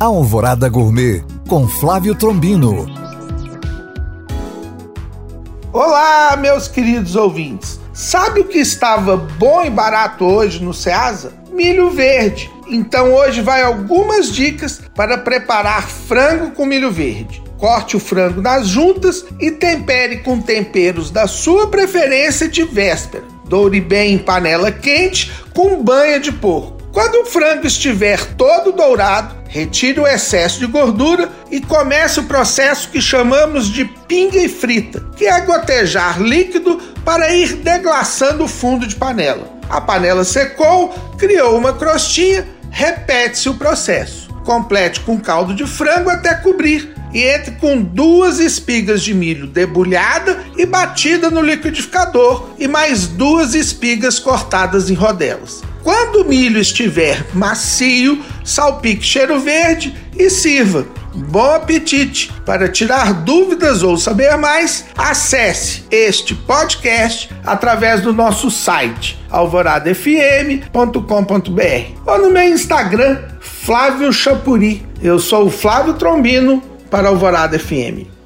Alvorada Gourmet com Flávio Trombino. Olá, meus queridos ouvintes. Sabe o que estava bom e barato hoje no Ceasa? Milho verde. Então hoje vai algumas dicas para preparar frango com milho verde. Corte o frango nas juntas e tempere com temperos da sua preferência de véspera. Doure bem em panela quente com banha de porco. Quando o frango estiver todo dourado, retire o excesso de gordura e comece o processo que chamamos de pinga e frita, que é gotejar líquido para ir deglaçando o fundo de panela. A panela secou, criou uma crostinha, repete-se o processo. Complete com caldo de frango até cobrir e entre com duas espigas de milho debulhada e batida no liquidificador e mais duas espigas cortadas em rodelas. Quando o milho estiver macio, salpique cheiro verde e sirva. Bom apetite! Para tirar dúvidas ou saber mais, acesse este podcast através do nosso site alvoradafm.com.br ou no meu Instagram, Flávio Chapuri. Eu sou o Flávio Trombino para Alvorada FM.